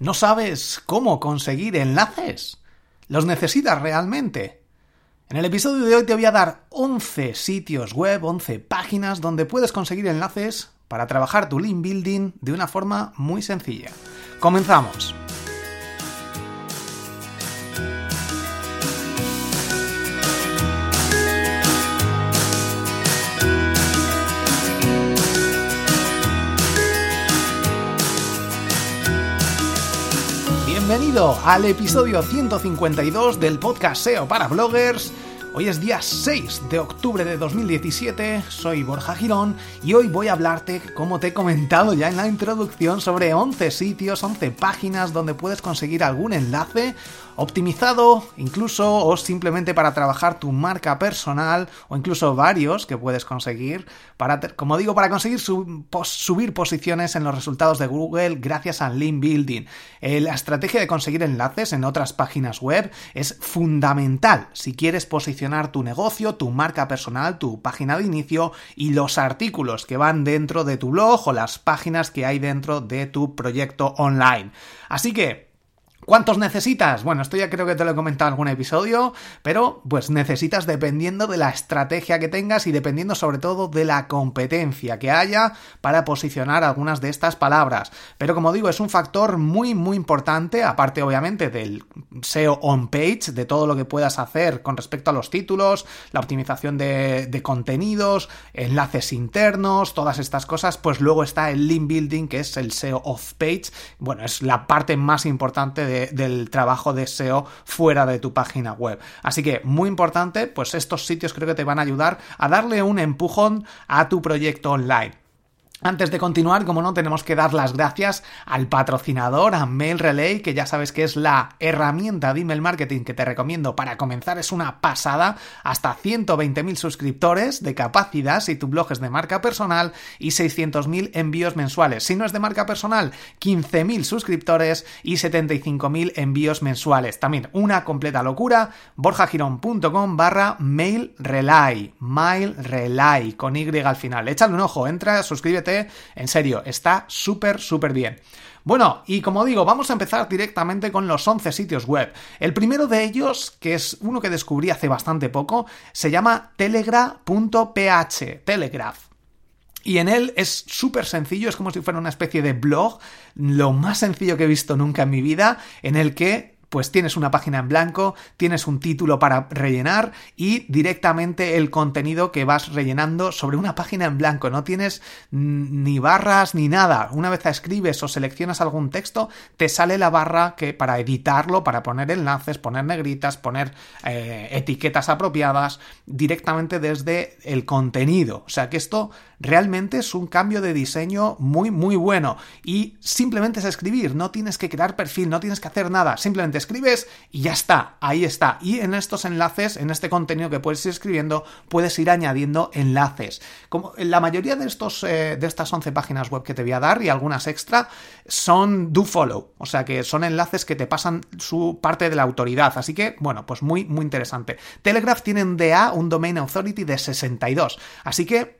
¿No sabes cómo conseguir enlaces? ¿Los necesitas realmente? En el episodio de hoy te voy a dar 11 sitios web, 11 páginas donde puedes conseguir enlaces para trabajar tu link building de una forma muy sencilla. Comenzamos. Bienvenido al episodio 152 del podcast SEO para bloggers. Hoy es día 6 de octubre de 2017, soy Borja Girón y hoy voy a hablarte, como te he comentado ya en la introducción, sobre 11 sitios, 11 páginas donde puedes conseguir algún enlace optimizado incluso o simplemente para trabajar tu marca personal o incluso varios que puedes conseguir para, como digo, para conseguir subir posiciones en los resultados de Google gracias al link building. Eh, la estrategia de conseguir enlaces en otras páginas web es fundamental si quieres posicionar tu negocio, tu marca personal, tu página de inicio y los artículos que van dentro de tu blog o las páginas que hay dentro de tu proyecto online. Así que ¿Cuántos necesitas? Bueno, esto ya creo que te lo he comentado en algún episodio, pero pues necesitas dependiendo de la estrategia que tengas y dependiendo sobre todo de la competencia que haya para posicionar algunas de estas palabras. Pero como digo, es un factor muy muy importante, aparte obviamente del SEO on page, de todo lo que puedas hacer con respecto a los títulos, la optimización de, contenidos, enlaces internos, todas estas cosas, pues luego está el link building, que es el SEO off page. Bueno, es la parte más importante de del trabajo de SEO fuera de tu página web. Así que muy importante, pues estos sitios creo que te van a ayudar a darle un empujón a tu proyecto online. Antes de continuar, como no, tenemos que dar las gracias al patrocinador, a Mail Relay, que ya sabes que es la herramienta de email marketing que te recomiendo para comenzar. Es una pasada, hasta 120.000 suscriptores de capacidad si tu blog es de marca personal y 600.000 envíos mensuales. Si no es de marca personal, 15.000 suscriptores y 75.000 envíos mensuales. También una completa locura, borjagirón.com barra Mail Relay, Mail Relay, con Y al final. Échale un ojo, entra, suscríbete en serio, está súper, súper bien. Bueno, y como digo, vamos a empezar directamente con los 11 sitios web. El primero de ellos, que es uno que descubrí hace bastante poco, se llama telegraph.ph, Telegraph. Y en él es súper sencillo, es como si fuera una especie de blog, lo más sencillo que he visto nunca en mi vida, en el que pues tienes una página en blanco, tienes un título para rellenar y directamente el contenido que vas rellenando sobre una página en blanco. No tienes ni barras ni nada. Una vez escribes o seleccionas algún texto, te sale la barra que para editarlo, para poner enlaces, poner negritas, poner eh, etiquetas apropiadas directamente desde el contenido. O sea que esto realmente es un cambio de diseño muy muy bueno y simplemente es escribir, no tienes que crear perfil, no tienes que hacer nada, simplemente escribes y ya está, ahí está. Y en estos enlaces, en este contenido que puedes ir escribiendo, puedes ir añadiendo enlaces. Como la mayoría de, estos, eh, de estas 11 páginas web que te voy a dar y algunas extra son do follow, o sea que son enlaces que te pasan su parte de la autoridad. Así que, bueno, pues muy, muy interesante. Telegraph tiene un DA, un Domain Authority de 62. Así que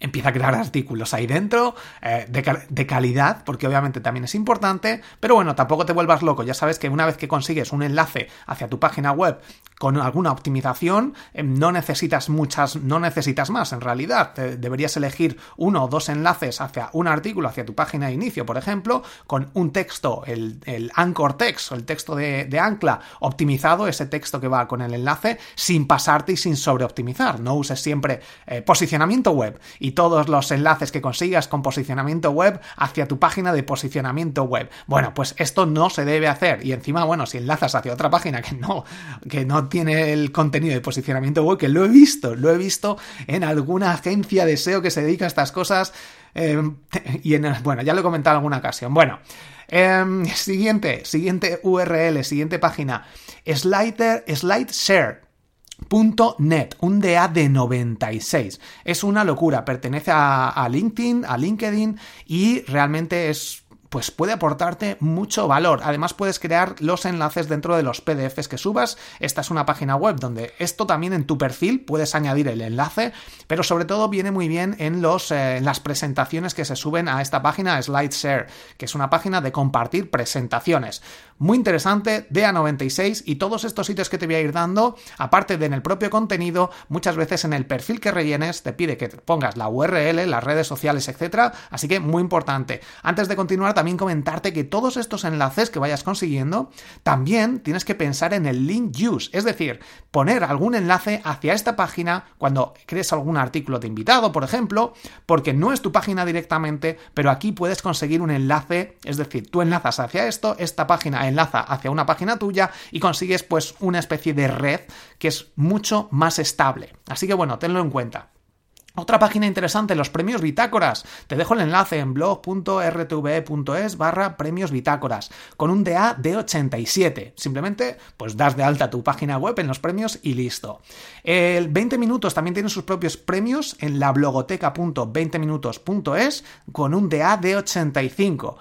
empieza a crear artículos ahí dentro eh, de, calidad, porque obviamente también es importante, pero bueno, tampoco te vuelvas loco, ya sabes que una vez que consigues un enlace hacia tu página web con alguna optimización, eh, no necesitas muchas, no necesitas más en realidad, deberías elegir uno o dos enlaces hacia un artículo, hacia tu página de inicio, por ejemplo, con un texto, el, anchor text o el texto de, ancla optimizado, ese texto que va con el enlace, sin pasarte y sin sobreoptimizar, no uses siempre eh, posicionamiento web todos los enlaces que consigas con posicionamiento web hacia tu página de posicionamiento web. Bueno, pues esto no se debe hacer y encima, bueno, si enlazas hacia otra página que no, que no tiene el contenido de posicionamiento web, que lo he visto, lo he visto en alguna agencia de SEO que se dedica a estas cosas eh, y en, bueno, ya lo he comentado en alguna ocasión. Bueno, em, siguiente, siguiente URL, siguiente página, Slider, SlideShare .net, un DA de 96. Es una locura, pertenece a, LinkedIn, a LinkedIn y realmente es pues puede aportarte mucho valor. Además puedes crear los enlaces dentro de los PDFs que subas. Esta es una página web donde esto también en tu perfil puedes añadir el enlace, pero sobre todo viene muy bien en, los, eh, en las presentaciones que se suben a esta página SlideShare, que es una página de compartir presentaciones. Muy interesante, DA96 y todos estos sitios que te voy a ir dando, aparte de en el propio contenido, muchas veces en el perfil que rellenes te pide que pongas la URL, las redes sociales, etcétera. Así que muy importante. Antes de continuar, también comentarte que todos estos enlaces que vayas consiguiendo, también tienes que pensar en el link use, es decir, poner algún enlace hacia esta página cuando crees algún artículo de invitado, por ejemplo, porque no es tu página directamente, pero aquí puedes conseguir un enlace, es decir, tú enlazas hacia esto, esta página enlaza hacia una página tuya y consigues pues una especie de red que es mucho más estable. Así que bueno, tenlo en cuenta. Otra página interesante, los premios bitácoras. Te dejo el enlace en blog.rtve.es barra premios bitácoras, con un DA de 87. Simplemente, pues das de alta tu página web en los premios y listo. El 20 minutos también tiene sus propios premios en la blogoteca.20minutos.es con un DA de 85.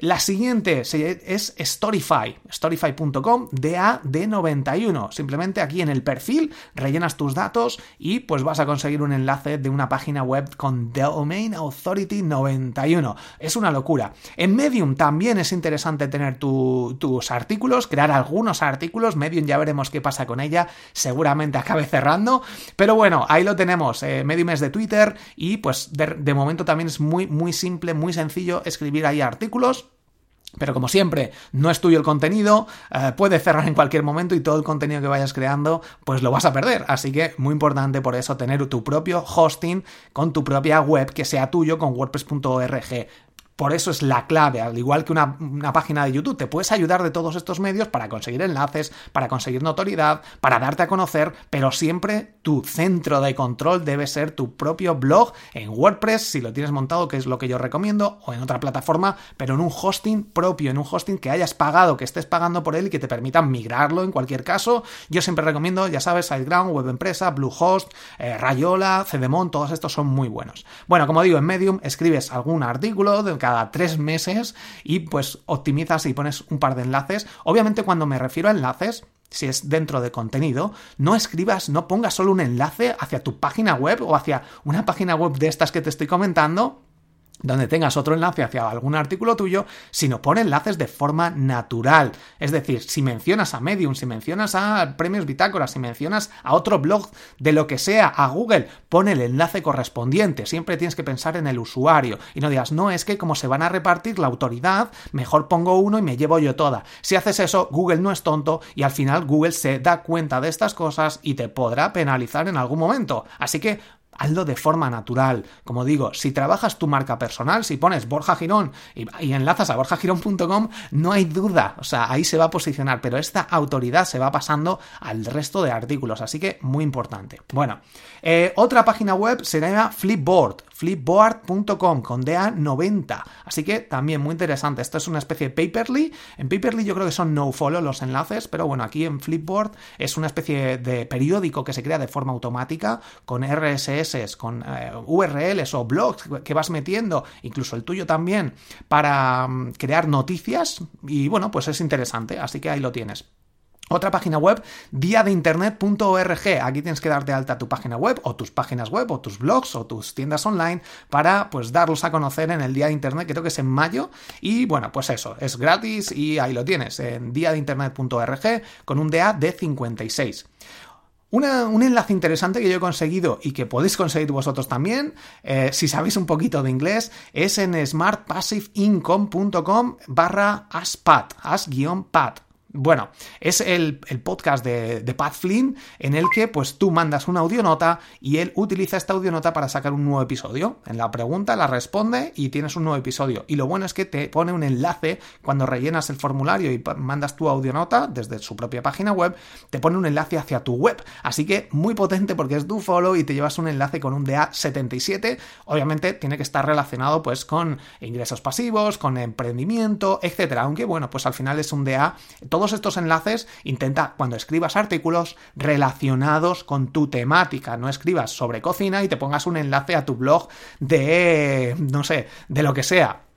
La siguiente es Storyfy, storyfy.com DAD91. Simplemente aquí en el perfil rellenas tus datos y pues vas a conseguir un enlace de una página web con Domain Authority 91. Es una locura. En Medium también es interesante tener tus artículos, crear algunos artículos. Medium ya veremos qué pasa con ella. Seguramente acabe cerrando. Pero bueno, ahí lo tenemos. Eh, Medium es de Twitter y pues de, de momento también es muy, muy simple, muy sencillo escribir ahí artículos pero como siempre, no es tuyo el contenido, eh, puede cerrar en cualquier momento y todo el contenido que vayas creando, pues lo vas a perder. Así que muy importante por eso tener tu propio hosting con tu propia web que sea tuyo con wordpress.org. Por eso es la clave, al igual que una, página de YouTube, te puedes ayudar de todos estos medios para conseguir enlaces, para conseguir notoriedad, para darte a conocer, pero siempre tu centro de control debe ser tu propio blog en WordPress, si lo tienes montado, que es lo que yo recomiendo, o en otra plataforma, pero en un hosting propio, en un hosting que hayas pagado, que estés pagando por él y que te permita migrarlo en cualquier caso. Yo siempre recomiendo, ya sabes, SiteGround, WebEmpresa, Bluehost, eh, Rayola, Cedemon, todos estos son muy buenos. Bueno, como digo, en Medium escribes algún artículo de cada tres meses y pues optimizas y pones un par de enlaces. Obviamente cuando me refiero a enlaces, si es dentro de contenido, no escribas, no pongas solo un enlace hacia tu página web o hacia una página web de estas que te estoy comentando donde tengas otro enlace hacia algún artículo tuyo, sino pon enlaces de forma natural. Es decir, si mencionas a Medium, si mencionas a Premios Bitácora, si mencionas a otro blog de lo que sea, a Google, pon el enlace correspondiente. Siempre tienes que pensar en el usuario y no digas, no, es que como se van a repartir la autoridad, mejor pongo uno y me llevo yo toda. Si haces eso, Google no es tonto y al final Google se da cuenta de estas cosas y te podrá penalizar en algún momento. Así que hazlo de forma natural. Como digo, si trabajas tu marca personal, si pones Borja Girón y, enlazas a borjagirón.com, no hay duda, o sea, ahí se va a posicionar, pero esta autoridad se va pasando al resto de artículos, así que muy importante. Bueno, eh, otra página web se llama Flipboard, flipboard.com con DA90, así que también muy interesante. Esto es una especie de Paperly. En Paperly yo creo que son no follow los enlaces, pero bueno, aquí en Flipboard es una especie de periódico que se crea de forma automática con RSS con eh, URLs o blogs que vas metiendo, incluso el tuyo también, para mm, crear noticias. Y bueno, pues es interesante, así que ahí lo tienes. Otra página web, diadeinternet.org. Aquí tienes que darte alta tu página web o tus páginas web o tus blogs o tus tiendas online para pues darlos a conocer en el Día de Internet, que creo que es en mayo. Y bueno, pues eso, es gratis y ahí lo tienes, en diadeinternet.org con un DA de 56 un enlace interesante que yo he conseguido y que podéis conseguir vosotros también, eh, si sabéis un poquito de inglés, es en smartpassiveincome.com barra aspad, as-pad. Bueno, es el, podcast de, Pat Flynn en el que pues tú mandas una audionota y él utiliza esta audionota para sacar un nuevo episodio. En la pregunta la responde y tienes un nuevo episodio. Y lo bueno es que te pone un enlace cuando rellenas el formulario y mandas tu audionota desde su propia página web, te pone un enlace hacia tu web. Así que muy potente porque es do follow y te llevas un enlace con un DA77. Obviamente tiene que estar relacionado pues con ingresos pasivos, con emprendimiento, etcétera. Aunque bueno, pues al final es un DA todos estos enlaces intenta cuando escribas artículos relacionados con tu temática, no escribas sobre cocina y te pongas un enlace a tu blog de, no sé, de lo que sea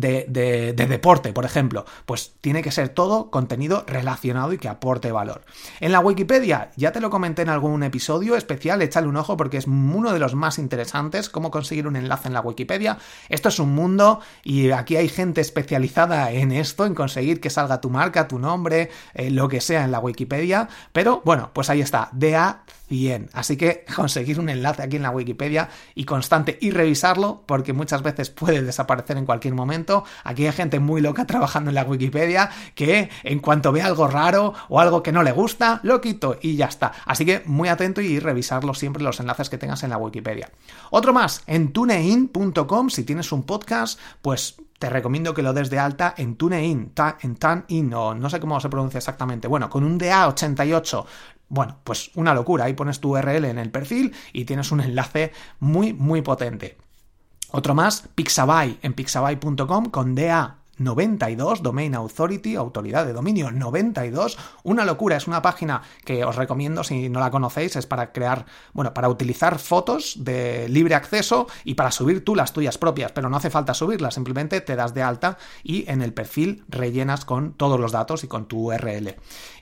de, deporte, por ejemplo, pues tiene que ser todo contenido relacionado y que aporte valor. En la Wikipedia, ya te lo comenté en algún episodio especial, échale un ojo porque es uno de los más interesantes, cómo conseguir un enlace en la Wikipedia. Esto es un mundo y aquí hay gente especializada en esto, en conseguir que salga tu marca, tu nombre, eh, lo que sea en la Wikipedia, pero bueno, pues ahí está, DA 100. Así que conseguir un enlace aquí en la Wikipedia y constante y revisarlo porque muchas veces puede desaparecer en cualquier momento. Aquí hay gente muy loca trabajando en la Wikipedia que en cuanto ve algo raro o algo que no le gusta, lo quito y ya está. Así que muy atento y revisarlo siempre los enlaces que tengas en la Wikipedia. Otro más, en tunein.com, si tienes un podcast, pues te recomiendo que lo des de alta en TuneIn, en TuneIn, o no sé cómo se pronuncia exactamente. Bueno, con un DA88 bueno, pues una locura. Ahí pones tu URL en el perfil y tienes un enlace muy, muy potente. Otro más, Pixabay en pixabay.com con DA 92, Domain Authority, autoridad de dominio 92. Una locura, es una página que os recomiendo si no la conocéis, es para crear, bueno, para utilizar fotos de libre acceso y para subir tú las tuyas propias, pero no hace falta subirlas, simplemente te das de alta y en el perfil rellenas con todos los datos y con tu URL.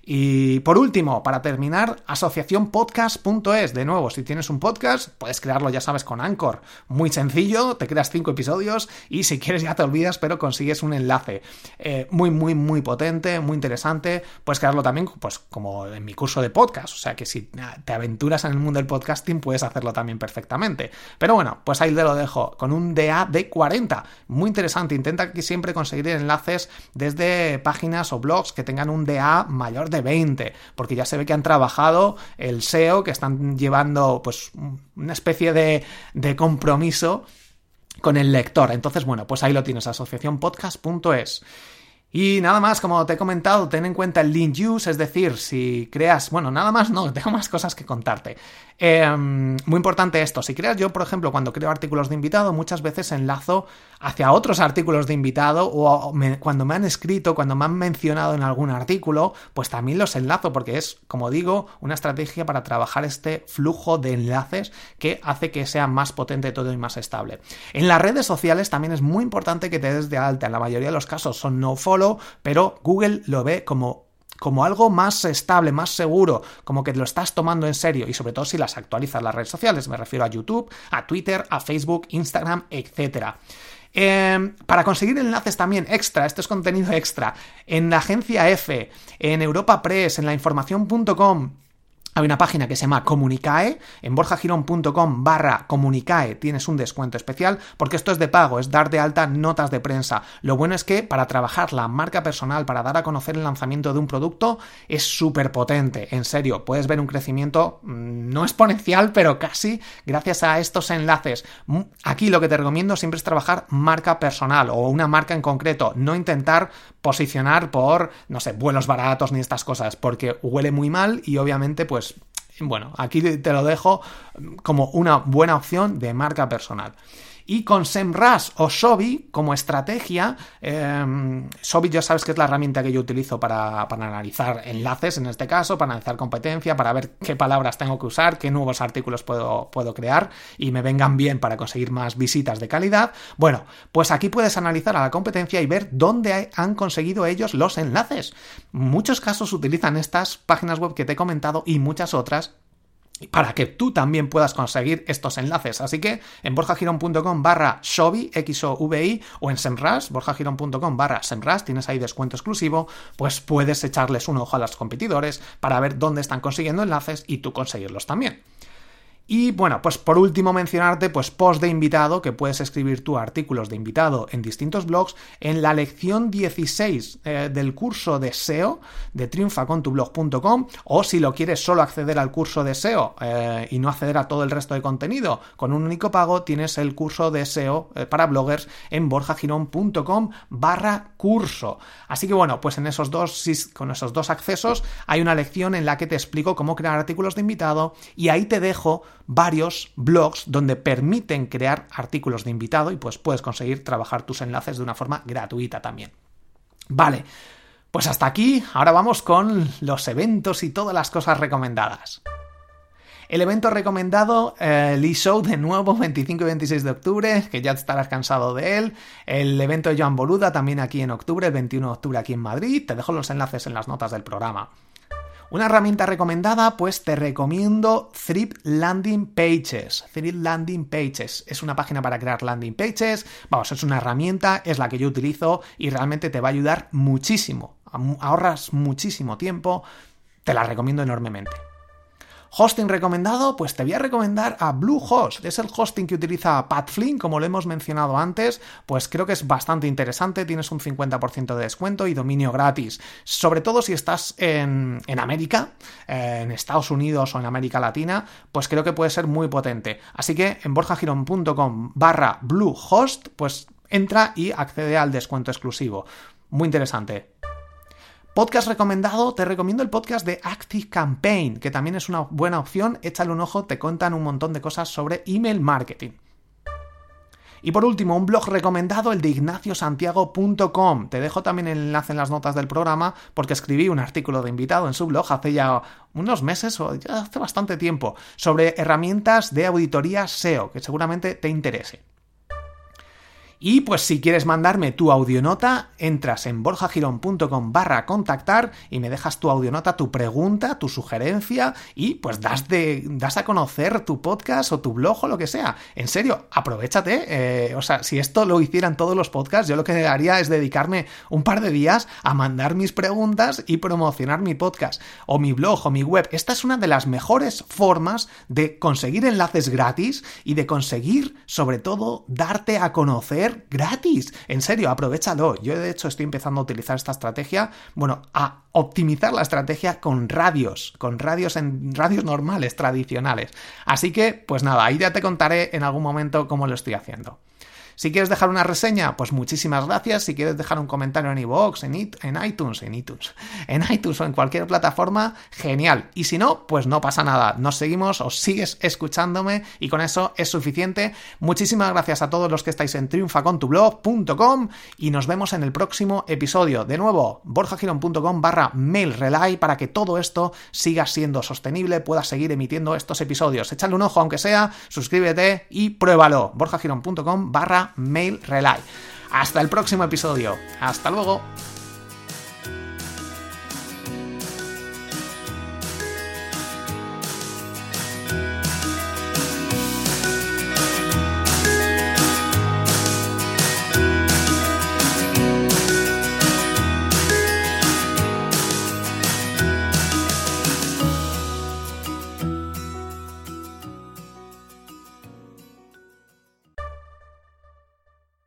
Y por último, para terminar, asociacionpodcast.es. De nuevo, si tienes un podcast, puedes crearlo, ya sabes, con Anchor. Muy sencillo, te creas cinco episodios y si quieres ya te olvidas, pero consigues un enlace. Eh, muy, muy, muy potente, muy interesante. Puedes crearlo también, pues, como en mi curso de podcast. O sea que si te aventuras en el mundo del podcasting, puedes hacerlo también perfectamente. Pero bueno, pues ahí te lo dejo, con un DA de 40. Muy interesante. Intenta que siempre conseguir enlaces desde páginas o blogs que tengan un DA mayor de 20, porque ya se ve que han trabajado el SEO, que están llevando pues una especie de, de compromiso con el lector. Entonces, bueno, pues ahí lo tienes, asociacionpodcast.es. Y nada más, como te he comentado, ten en cuenta el link use, es decir, si creas, bueno, nada más no, tengo más cosas que contarte. Em, muy importante esto, si creas yo, por ejemplo, cuando creo artículos de invitado, muchas veces enlazo hacia otros artículos de invitado o cuando me han escrito, cuando me han mencionado en algún artículo, pues también los enlazo porque es, como digo, una estrategia para trabajar este flujo de enlaces que hace que sea más potente todo y más estable. En las redes sociales también es muy importante que te des de alta, en la mayoría de los casos son no follow, pero Google lo ve como como algo más estable, más seguro, como que lo estás tomando en serio y sobre todo si las actualizas las redes sociales, me refiero a YouTube, a Twitter, a Facebook, Instagram, etc. Em, para conseguir enlaces también extra, esto es contenido extra, en la agencia F, en Europa Press, en la información.com, hay una página que se llama Comunicae, en borjagirón.com barra Comunicae tienes un descuento especial, porque esto es de pago, es dar de alta notas de prensa. Lo bueno es que para trabajar la marca personal, para dar a conocer el lanzamiento de un producto, es súper potente, en serio, puedes ver un crecimiento mm, no exponencial, pero casi gracias a estos enlaces. Mm, aquí lo que te recomiendo siempre es trabajar marca personal o una marca en concreto, no intentar posicionar por, no sé, vuelos baratos ni estas cosas, porque huele muy mal y obviamente pues bueno, aquí te lo dejo como una buena opción de marca personal. Y con SEMrush o Sobi como estrategia, eh, Sobi ya sabes que es la herramienta que yo utilizo para, analizar enlaces, en este caso, para analizar competencia, para ver qué palabras tengo que usar, qué nuevos artículos puedo, puedo crear y me vengan bien para conseguir más visitas de calidad. Bueno, pues aquí puedes analizar a la competencia y ver dónde han conseguido ellos los enlaces. Muchos casos utilizan estas páginas web que te he comentado y muchas otras para que tú también puedas conseguir estos enlaces. Así que en borjagiron.com barra Xovi, X o en Semrush, borjagiron.com barra Semrush, tienes ahí descuento exclusivo, pues puedes echarles un ojo a los competidores para ver dónde están consiguiendo enlaces y tú conseguirlos también. Y bueno, pues por último mencionarte, pues post de invitado, que puedes escribir tú artículos de invitado en distintos blogs, en la lección 16 eh, del curso de SEO de triunfacontublog.com, o si lo quieres solo acceder al curso de SEO eh, y no acceder a todo el resto de contenido, con un único pago tienes el curso de SEO eh, para bloggers en borjagirón.com barra curso. Así que bueno, pues en esos dos, con esos dos accesos hay una lección en la que te explico cómo crear artículos de invitado y ahí te dejo varios blogs donde permiten crear artículos de invitado y pues puedes conseguir trabajar tus enlaces de una forma gratuita también. Vale, pues hasta aquí, ahora vamos con los eventos y todas las cosas recomendadas. El evento recomendado, el eh, e-show de nuevo, 25 y 26 de octubre, que ya estarás cansado de él. El evento de Joan Boluda también aquí en octubre, el 21 de octubre aquí en Madrid. Te dejo los enlaces en las notas del programa. Una herramienta recomendada, pues te recomiendo Thrip Landing Pages. Thrip Landing Pages es una página para crear landing pages. Vamos, es una herramienta, es la que yo utilizo y realmente te va a ayudar muchísimo. Ahorras muchísimo tiempo. Te la recomiendo enormemente. Hosting recomendado, pues te voy a recomendar a Bluehost. Es el hosting que utiliza Pat Flynn, como lo hemos mencionado antes, pues creo que es bastante interesante, tienes un 50% de descuento y dominio gratis. Sobre todo si estás en, América, eh, en Estados Unidos o en América Latina, pues creo que puede ser muy potente. Así que en borjagiron.com barra Bluehost, pues entra y accede al descuento exclusivo. Muy interesante. Podcast recomendado, te recomiendo el podcast de Active Campaign, que también es una buena opción. Échale un ojo, te cuentan un montón de cosas sobre email marketing. Y por último, un blog recomendado, el de ignaciosantiago.com. Te dejo también el enlace en las notas del programa porque escribí un artículo de invitado en su blog hace ya unos meses o ya hace bastante tiempo sobre herramientas de auditoría SEO que seguramente te interese. Y pues si quieres mandarme tu audionota, entras en borjagirón.com barra contactar y me dejas tu audionota, tu pregunta, tu sugerencia y pues das, de, das a conocer tu podcast o tu blog o lo que sea. En serio, aprovechate. Eh, o sea, si esto lo hicieran todos los podcasts, yo lo que haría es dedicarme un par de días a mandar mis preguntas y promocionar mi podcast o mi blog o mi web. Esta es una de las mejores formas de conseguir enlaces gratis y de conseguir, sobre todo, darte a conocer gratis. En serio, aprovechalo. Yo de hecho estoy empezando a utilizar esta estrategia, bueno, a optimizar la estrategia con radios, con radios en radios normales, tradicionales. Así que, pues nada, ahí ya te contaré en algún momento cómo lo estoy haciendo. Si quieres dejar una reseña, pues muchísimas gracias. Si quieres dejar un comentario en iVoox, en, iTunes, en iTunes, en iTunes o en cualquier plataforma, genial. Y si no, pues no pasa nada. Nos seguimos o sigues escuchándome y con eso es suficiente. Muchísimas gracias a todos los que estáis en triunfacontublog.com y nos vemos en el próximo episodio. De nuevo, borjagirón.com barra mailrelay para que todo esto siga siendo sostenible, pueda seguir emitiendo estos episodios. Échale un ojo aunque sea, suscríbete y pruébalo. borjagirón.com barra Mail Relay. Hasta el próximo episodio. Hasta luego.